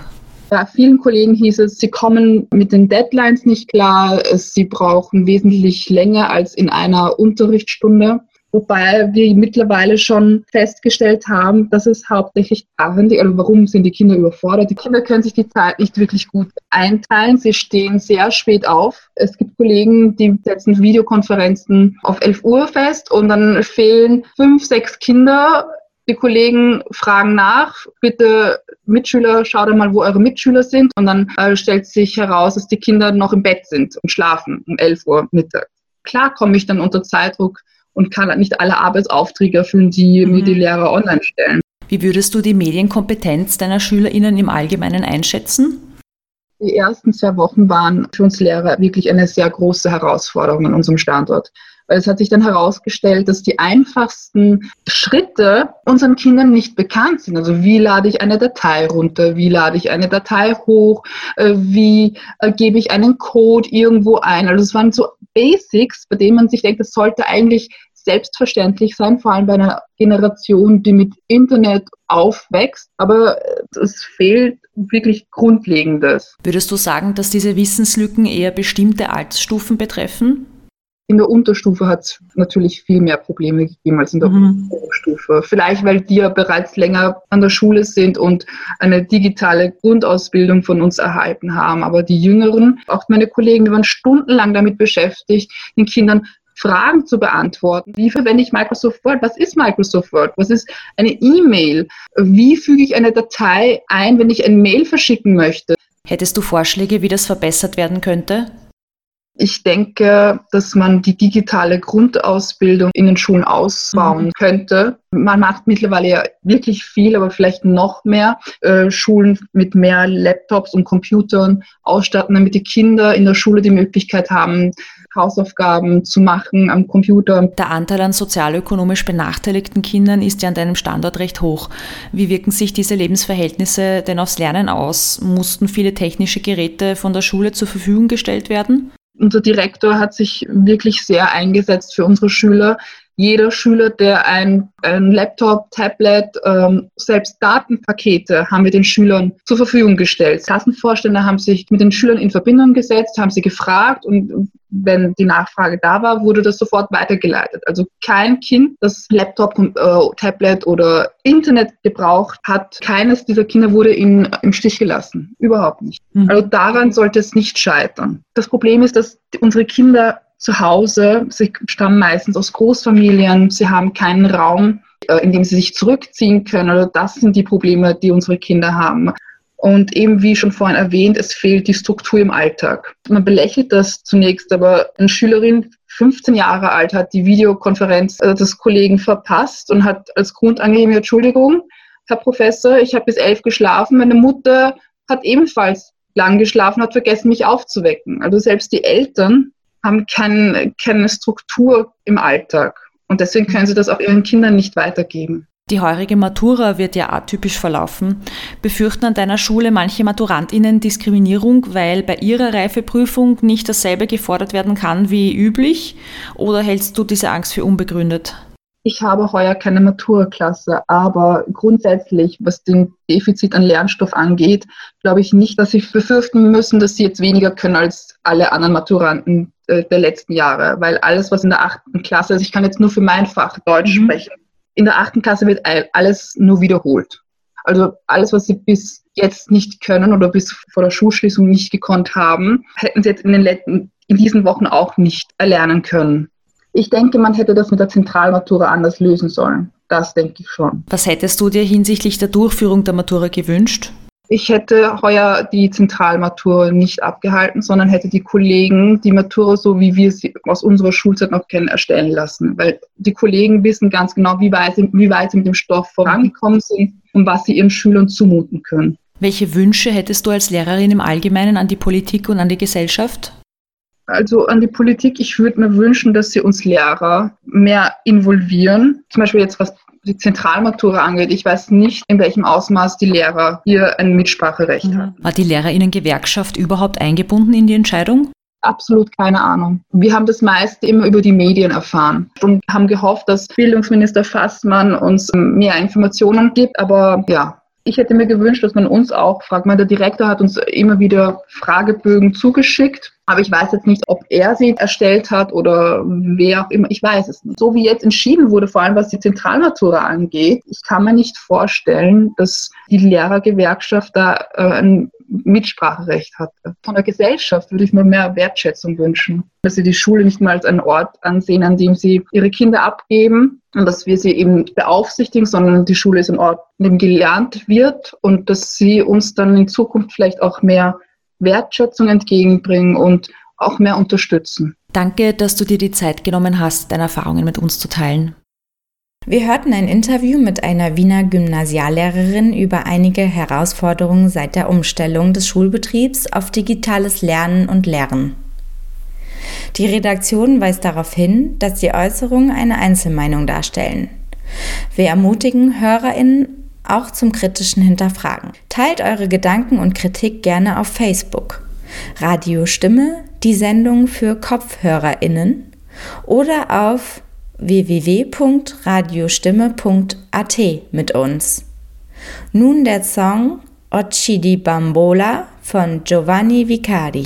Bei vielen Kollegen hieß es, sie kommen mit den Deadlines nicht klar, sie brauchen wesentlich länger als in einer Unterrichtsstunde. Wobei wir mittlerweile schon festgestellt haben, dass es hauptsächlich daran liegt, also warum sind die Kinder überfordert? Die Kinder können sich die Zeit nicht wirklich gut einteilen. Sie stehen sehr spät auf. Es gibt Kollegen, die setzen Videokonferenzen auf 11 Uhr fest und dann fehlen fünf, sechs Kinder Die Kollegen fragen nach, bitte Mitschüler, schaut mal, wo eure Mitschüler sind. Und dann äh, stellt sich heraus, dass die Kinder noch im Bett sind und schlafen um 11 Uhr Mittag. Klar komme ich dann unter Zeitdruck und kann nicht alle Arbeitsaufträge erfüllen, die mhm. mir die Lehrer online stellen. Wie würdest du die Medienkompetenz deiner SchülerInnen im Allgemeinen einschätzen? Die ersten zwei Wochen waren für uns Lehrer wirklich eine sehr große Herausforderung an unserem Standort. Weil es hat sich dann herausgestellt, dass die einfachsten Schritte unseren Kindern nicht bekannt sind. Also wie lade ich eine Datei runter, wie lade ich eine Datei hoch, äh, wie äh, gebe ich einen Code irgendwo ein. Also es waren so Basics, bei denen man sich denkt, das sollte eigentlich selbstverständlich sein, vor allem bei einer Generation, die mit Internet aufwächst. Aber äh, es fehlt wirklich Grundlegendes. Würdest du sagen, dass diese Wissenslücken eher bestimmte Altersstufen betreffen? In der Unterstufe hat es natürlich viel mehr Probleme gegeben als in der mhm. Oberstufe. Vielleicht, weil die ja bereits länger an der Schule sind und eine digitale Grundausbildung von uns erhalten haben. Aber die Jüngeren, auch meine Kollegen, die waren stundenlang damit beschäftigt, den Kindern Fragen zu beantworten. Wie verwende ich Microsoft Word? Was ist Microsoft Word? Was ist eine E-Mail? Wie füge ich eine Datei ein, wenn ich ein Mail verschicken möchte? Hättest du Vorschläge, wie das verbessert werden könnte? Ich denke, dass man die digitale Grundausbildung in den Schulen ausbauen mhm. könnte. Man macht mittlerweile ja wirklich viel, aber vielleicht noch mehr. Äh, Schulen mit mehr Laptops und Computern ausstatten, damit die Kinder in der Schule die Möglichkeit haben, Hausaufgaben zu machen am Computer. Der Anteil an sozialökonomisch benachteiligten Kindern ist ja an deinem Standort recht hoch. Wie wirken sich diese Lebensverhältnisse denn aufs Lernen aus? Mussten viele technische Geräte von der Schule zur Verfügung gestellt werden? Unser Direktor hat sich wirklich sehr eingesetzt für unsere Schüler jeder Schüler, der ein, ein Laptop, Tablet, ähm, selbst Datenpakete haben wir den Schülern zur Verfügung gestellt. Klassenvorstände haben sich mit den Schülern in Verbindung gesetzt, haben sie gefragt und wenn die Nachfrage da war, wurde das sofort weitergeleitet. Also kein Kind, das Laptop, äh, Tablet oder Internet gebraucht hat, keines dieser Kinder wurde in, im Stich gelassen. Überhaupt nicht. Mhm. Also daran sollte es nicht scheitern. Das Problem ist, dass unsere Kinder zu Hause. Sie stammen meistens aus Großfamilien. Sie haben keinen Raum, äh, in dem sie sich zurückziehen können. Also das sind die Probleme, die unsere Kinder haben. Und eben wie schon vorhin erwähnt, es fehlt die Struktur im Alltag. Man belächelt das zunächst, aber eine Schülerin, 15 Jahre alt, hat die Videokonferenz äh, des Kollegen verpasst und hat als Grund angegeben, Entschuldigung, Herr Professor, ich habe bis elf geschlafen. Meine Mutter hat ebenfalls lang geschlafen, hat vergessen, mich aufzuwecken. Also selbst die Eltern haben kein, keine Struktur im Alltag. Und deswegen können sie das auch ihren Kindern nicht weitergeben. Die heurige Matura wird ja atypisch verlaufen. Befürchten an deiner Schule manche MaturantInnen Diskriminierung, weil bei ihrer Reifeprüfung nicht dasselbe gefordert werden kann wie üblich? Oder hältst du diese Angst für unbegründet? Ich habe heuer keine Matura-Klasse, aber grundsätzlich, was den Defizit an Lernstoff angeht, glaube ich nicht, dass sie befürchten müssen, dass sie jetzt weniger können als alle anderen Maturanten äh, der letzten Jahre, weil alles, was in der achten Klasse, also ich kann jetzt nur für mein Fach Deutsch mhm. sprechen, in der achten Klasse wird alles nur wiederholt. Also alles, was sie bis jetzt nicht können oder bis vor der Schulschließung nicht gekonnt haben, hätten sie jetzt in den letzten, in diesen Wochen auch nicht erlernen können. Ich denke, man hätte das mit der Zentralmatura anders lösen sollen. Das denke ich schon. Was hättest du dir hinsichtlich der Durchführung der Matura gewünscht? Ich hätte heuer die Zentralmatur nicht abgehalten, sondern hätte die Kollegen die Matura so, wie wir sie aus unserer Schulzeit noch kennen, erstellen lassen. Weil die Kollegen wissen ganz genau, wie weit, wie weit sie mit dem Stoff vorangekommen sind und was sie ihren Schülern zumuten können. Welche Wünsche hättest du als Lehrerin im Allgemeinen an die Politik und an die Gesellschaft? Also an die Politik, ich würde mir wünschen, dass sie uns Lehrer mehr involvieren. Zum Beispiel jetzt was die Zentralmatura angeht. Ich weiß nicht, in welchem Ausmaß die Lehrer hier ein Mitspracherecht mhm. haben. War die Lehrerinnengewerkschaft überhaupt eingebunden in die Entscheidung? Absolut keine Ahnung. Wir haben das meiste immer über die Medien erfahren und haben gehofft, dass Bildungsminister Fassmann uns mehr Informationen gibt. Aber ja, ich hätte mir gewünscht, dass man uns auch fragt. Meine, der Direktor hat uns immer wieder Fragebögen zugeschickt, aber ich weiß jetzt nicht, ob er sie erstellt hat oder wer auch immer. Ich weiß es nicht. So wie jetzt entschieden wurde, vor allem was die Zentralmatura angeht, ich kann mir nicht vorstellen, dass die Lehrergewerkschaft da äh, ein Mitspracherecht hatte. Von der Gesellschaft würde ich mir mehr Wertschätzung wünschen, dass sie die Schule nicht mal als einen Ort ansehen, an dem sie ihre Kinder abgeben und dass wir sie eben beaufsichtigen, sondern die Schule ist ein Ort, in dem gelernt wird und dass sie uns dann in Zukunft vielleicht auch mehr Wertschätzung entgegenbringen und auch mehr unterstützen. Danke, dass du dir die Zeit genommen hast, deine Erfahrungen mit uns zu teilen. Wir hörten ein Interview mit einer Wiener Gymnasiallehrerin über einige Herausforderungen seit der Umstellung des Schulbetriebs auf digitales Lernen und Lehren. Die Redaktion weist darauf hin, dass die Äußerungen eine Einzelmeinung darstellen. Wir ermutigen HörerInnen auch zum kritischen Hinterfragen. Teilt eure Gedanken und Kritik gerne auf Facebook. Radio Stimme, die Sendung für KopfhörerInnen oder auf www.radiostimme.at mit uns. Nun der Song Occhi di Bambola von Giovanni Vicari.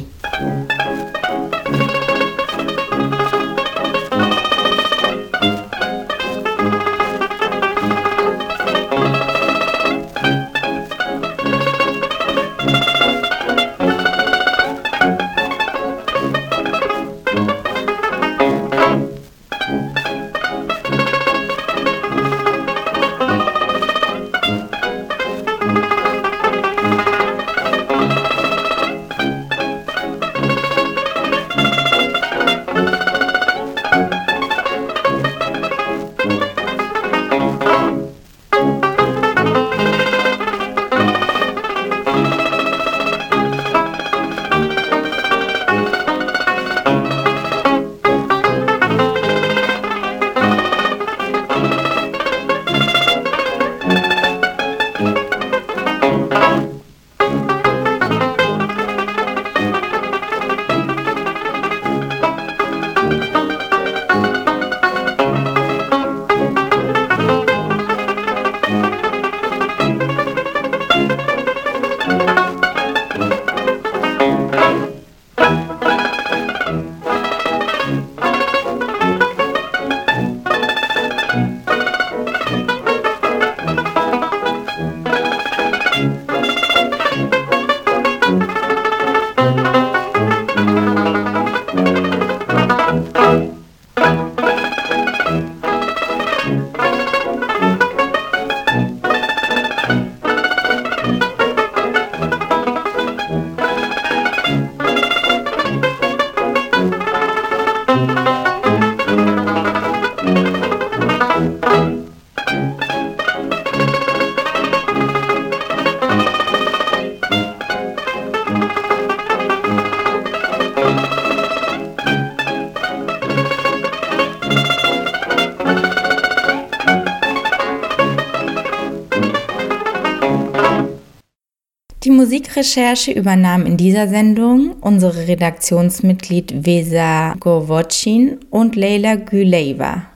Musikrecherche übernahm in dieser Sendung unsere Redaktionsmitglied Vesa Gorwotschin und Leila Güleva.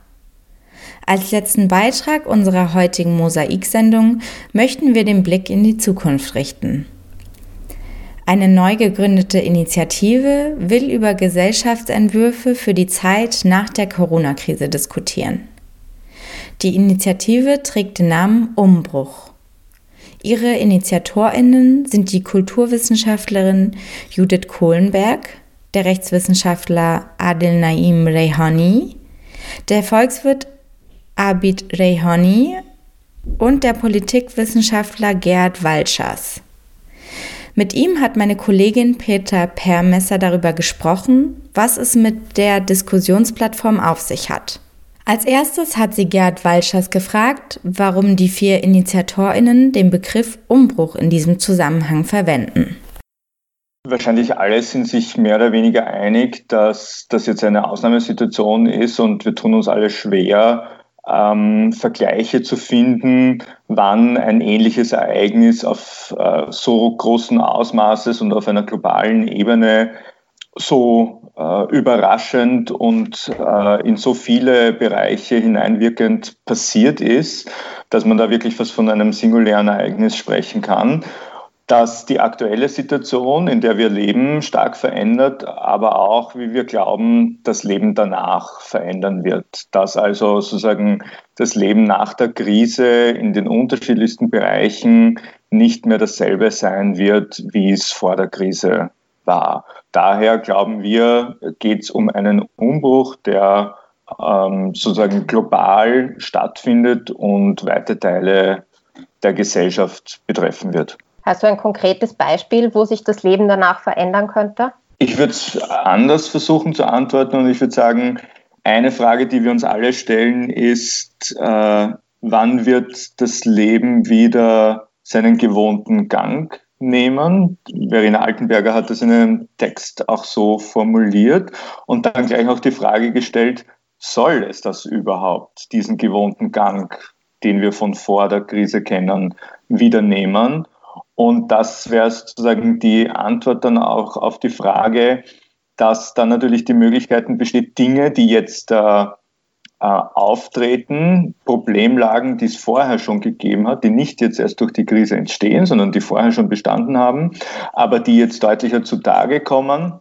Als letzten Beitrag unserer heutigen Mosaik-Sendung möchten wir den Blick in die Zukunft richten. Eine neu gegründete Initiative will über Gesellschaftsentwürfe für die Zeit nach der Corona-Krise diskutieren. Die Initiative trägt den Namen Umbruch. Ihre Initiatorinnen sind die Kulturwissenschaftlerin Judith Kohlenberg, der Rechtswissenschaftler Adil Naim Rehani, der Volkswirt Abid Rehani und der Politikwissenschaftler Gerd Walschers. Mit ihm hat meine Kollegin Peter Permesser darüber gesprochen, was es mit der Diskussionsplattform auf sich hat. Als erstes hat sie Gerd Walschers gefragt, warum die vier InitiatorInnen den Begriff Umbruch in diesem Zusammenhang verwenden. Wahrscheinlich alle sind sich mehr oder weniger einig, dass das jetzt eine Ausnahmesituation ist und wir tun uns alle schwer, ähm, Vergleiche zu finden, wann ein ähnliches Ereignis auf äh, so großen Ausmaßes und auf einer globalen Ebene so äh, überraschend und äh, in so viele Bereiche hineinwirkend passiert ist, dass man da wirklich fast von einem singulären Ereignis sprechen kann dass die aktuelle Situation, in der wir leben, stark verändert, aber auch, wie wir glauben, das Leben danach verändern wird. Dass also sozusagen das Leben nach der Krise in den unterschiedlichsten Bereichen nicht mehr dasselbe sein wird, wie es vor der Krise war. Daher glauben wir, geht es um einen Umbruch, der ähm, sozusagen global stattfindet und weite Teile der Gesellschaft betreffen wird. Hast du ein konkretes Beispiel, wo sich das Leben danach verändern könnte? Ich würde es anders versuchen zu antworten und ich würde sagen, eine Frage, die wir uns alle stellen, ist, äh, wann wird das Leben wieder seinen gewohnten Gang nehmen? Verena Altenberger hat das in einem Text auch so formuliert und dann gleich auch die Frage gestellt, soll es das überhaupt, diesen gewohnten Gang, den wir von vor der Krise kennen, wieder nehmen? Und das wäre sozusagen die Antwort dann auch auf die Frage, dass dann natürlich die Möglichkeiten besteht, Dinge, die jetzt äh, äh, auftreten, Problemlagen, die es vorher schon gegeben hat, die nicht jetzt erst durch die Krise entstehen, sondern die vorher schon bestanden haben, aber die jetzt deutlicher zutage kommen,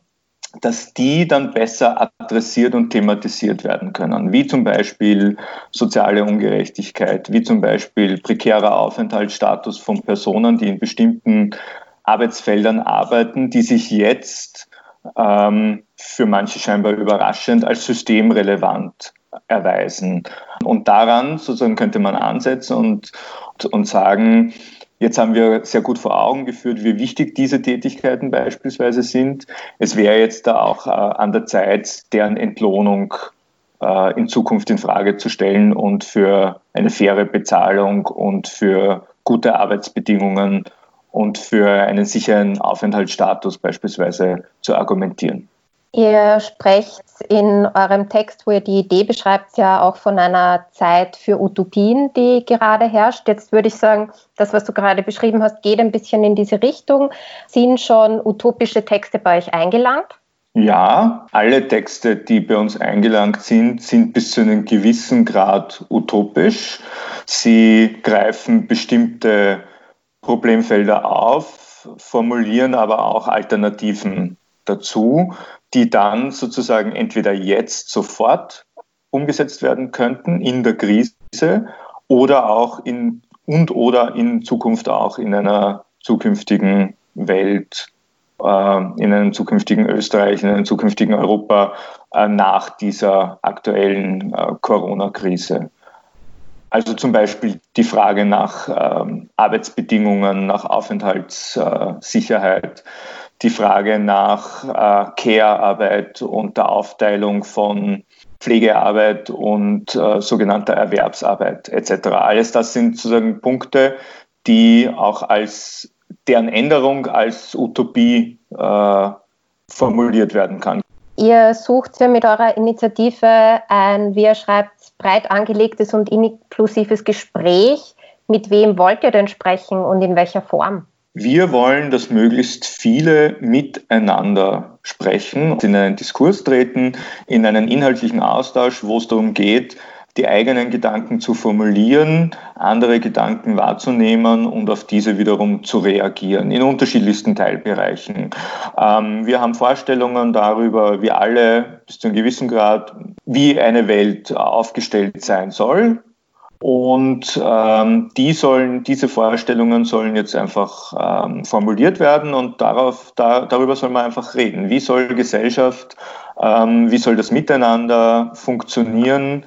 dass die dann besser adressiert und thematisiert werden können, wie zum Beispiel soziale Ungerechtigkeit, wie zum Beispiel prekärer Aufenthaltsstatus von Personen, die in bestimmten Arbeitsfeldern arbeiten, die sich jetzt ähm, für manche scheinbar überraschend als systemrelevant erweisen. Und daran sozusagen könnte man ansetzen und, und sagen, Jetzt haben wir sehr gut vor Augen geführt, wie wichtig diese Tätigkeiten beispielsweise sind. Es wäre jetzt da auch äh, an der Zeit, deren Entlohnung äh, in Zukunft in Frage zu stellen und für eine faire Bezahlung und für gute Arbeitsbedingungen und für einen sicheren Aufenthaltsstatus beispielsweise zu argumentieren. Ihr sprecht in eurem Text, wo ihr die Idee beschreibt, ja auch von einer Zeit für Utopien, die gerade herrscht. Jetzt würde ich sagen, das, was du gerade beschrieben hast, geht ein bisschen in diese Richtung. Sind schon utopische Texte bei euch eingelangt? Ja, alle Texte, die bei uns eingelangt sind, sind bis zu einem gewissen Grad utopisch. Sie greifen bestimmte Problemfelder auf, formulieren aber auch Alternativen dazu die dann sozusagen entweder jetzt sofort umgesetzt werden könnten in der Krise oder auch in und oder in Zukunft auch in einer zukünftigen Welt, äh, in einem zukünftigen Österreich, in einem zukünftigen Europa äh, nach dieser aktuellen äh, Corona-Krise. Also zum Beispiel die Frage nach ähm, Arbeitsbedingungen, nach Aufenthaltssicherheit, die Frage nach äh, Care-Arbeit und der Aufteilung von Pflegearbeit und äh, sogenannter Erwerbsarbeit etc. Alles das sind sozusagen Punkte, die auch als deren Änderung als Utopie äh, formuliert werden kann. Ihr sucht ja mit eurer Initiative ein, wie ihr schreibt, breit angelegtes und inklusives Gespräch. Mit wem wollt ihr denn sprechen und in welcher Form? Wir wollen, dass möglichst viele miteinander sprechen, in einen Diskurs treten, in einen inhaltlichen Austausch, wo es darum geht, die eigenen Gedanken zu formulieren, andere Gedanken wahrzunehmen und auf diese wiederum zu reagieren in unterschiedlichsten Teilbereichen. Ähm, wir haben Vorstellungen darüber, wie alle bis zu einem gewissen Grad, wie eine Welt aufgestellt sein soll, und ähm, die sollen, diese Vorstellungen sollen jetzt einfach ähm, formuliert werden und darauf, da, darüber soll man einfach reden. Wie soll Gesellschaft, ähm, wie soll das Miteinander funktionieren,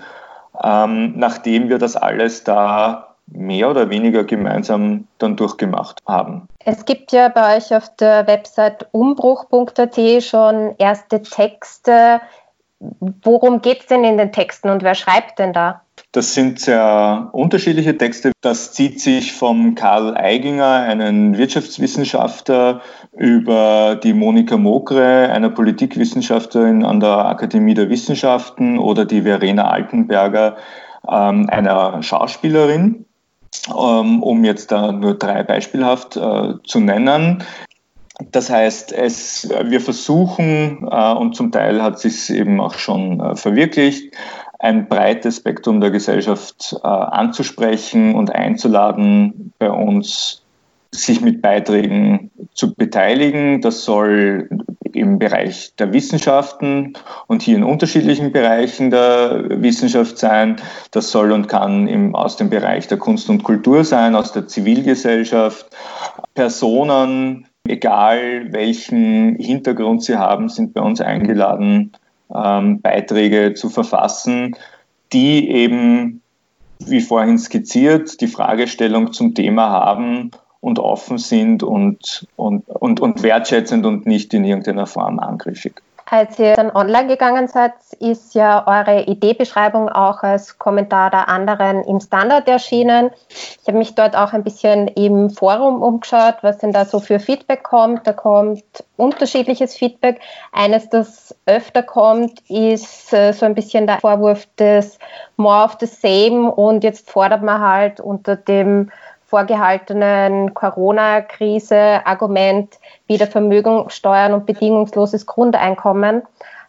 ähm, nachdem wir das alles da mehr oder weniger gemeinsam dann durchgemacht haben. Es gibt ja bei euch auf der Website umbruch.at schon erste Texte. Worum geht es denn in den Texten und wer schreibt denn da? Das sind sehr unterschiedliche Texte. Das zieht sich vom Karl Eiginger, einen Wirtschaftswissenschaftler, über die Monika Mogre, einer Politikwissenschaftlerin an der Akademie der Wissenschaften, oder die Verena Altenberger, ähm, einer Schauspielerin, ähm, um jetzt da nur drei beispielhaft äh, zu nennen. Das heißt, es, wir versuchen, äh, und zum Teil hat sich eben auch schon äh, verwirklicht, ein breites Spektrum der Gesellschaft äh, anzusprechen und einzuladen, bei uns sich mit Beiträgen zu beteiligen. Das soll im Bereich der Wissenschaften und hier in unterschiedlichen Bereichen der Wissenschaft sein. Das soll und kann im, aus dem Bereich der Kunst und Kultur sein, aus der Zivilgesellschaft. Personen, egal welchen Hintergrund sie haben, sind bei uns eingeladen, ähm, Beiträge zu verfassen, die eben, wie vorhin skizziert, die Fragestellung zum Thema haben und offen sind und, und, und, und wertschätzend und nicht in irgendeiner Form angriffig. Als ihr dann online gegangen seid, ist ja eure Ideebeschreibung auch als Kommentar der anderen im Standard erschienen. Ich habe mich dort auch ein bisschen im Forum umgeschaut, was denn da so für Feedback kommt. Da kommt unterschiedliches Feedback. Eines, das öfter kommt, ist äh, so ein bisschen der Vorwurf des More of the Same und jetzt fordert man halt unter dem vorgehaltenen Corona-Krise-Argument wieder Vermögenssteuern und bedingungsloses Grundeinkommen.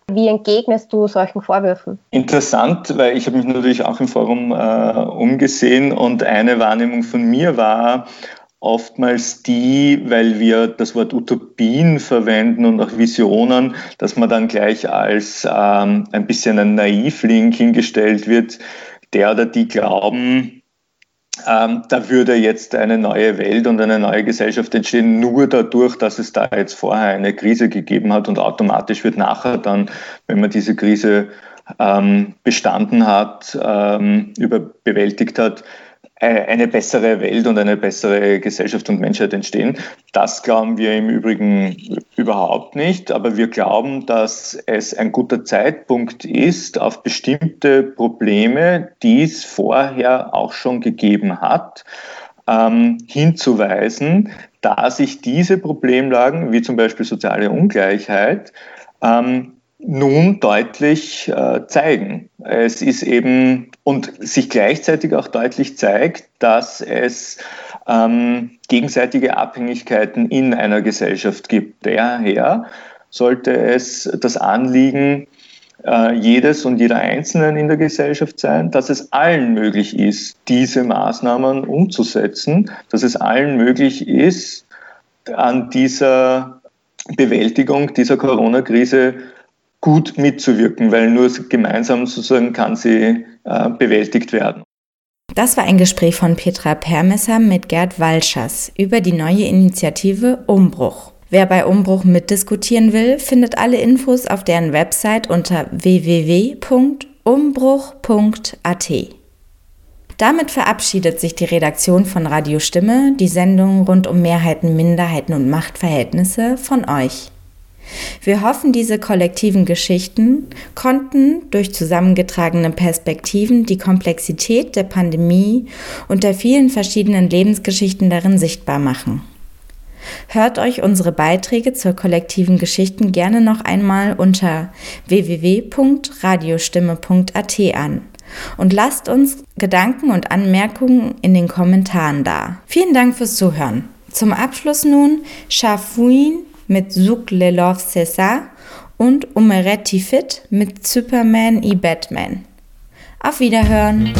Wie entgegnest du solchen Vorwürfen? Interessant, weil ich habe mich natürlich auch im Forum äh, umgesehen und eine Wahrnehmung von mir war oftmals die, weil wir das Wort Utopien verwenden und auch Visionen, dass man dann gleich als ähm, ein bisschen ein Naivling hingestellt wird, der oder die glauben, ähm, da würde jetzt eine neue Welt und eine neue Gesellschaft entstehen, nur dadurch, dass es da jetzt vorher eine Krise gegeben hat und automatisch wird nachher dann, wenn man diese Krise ähm, bestanden hat, ähm, überbewältigt hat, eine bessere Welt und eine bessere Gesellschaft und Menschheit entstehen. Das glauben wir im Übrigen überhaupt nicht, aber wir glauben, dass es ein guter Zeitpunkt ist, auf bestimmte Probleme, die es vorher auch schon gegeben hat, ähm, hinzuweisen, da sich diese Problemlagen, wie zum Beispiel soziale Ungleichheit, ähm, nun deutlich äh, zeigen. Es ist eben und sich gleichzeitig auch deutlich zeigt, dass es ähm, gegenseitige Abhängigkeiten in einer Gesellschaft gibt. Daher sollte es das Anliegen äh, jedes und jeder Einzelnen in der Gesellschaft sein, dass es allen möglich ist, diese Maßnahmen umzusetzen, dass es allen möglich ist, an dieser Bewältigung dieser Corona-Krise gut mitzuwirken, weil nur gemeinsam sozusagen kann sie äh, bewältigt werden. Das war ein Gespräch von Petra Permesser mit Gerd Walschers über die neue Initiative Umbruch. Wer bei Umbruch mitdiskutieren will, findet alle Infos auf deren Website unter www.umbruch.at. Damit verabschiedet sich die Redaktion von Radio Stimme, die Sendung rund um Mehrheiten, Minderheiten und Machtverhältnisse von euch. Wir hoffen, diese kollektiven Geschichten konnten durch zusammengetragene Perspektiven die Komplexität der Pandemie und der vielen verschiedenen Lebensgeschichten darin sichtbar machen. Hört euch unsere Beiträge zur kollektiven Geschichten gerne noch einmal unter www.radiostimme.at an und lasst uns Gedanken und Anmerkungen in den Kommentaren da. Vielen Dank fürs Zuhören. Zum Abschluss nun Shafuin mit Zouk Lelov César und Umeretti Fit mit Superman i Batman. Auf Wiederhören!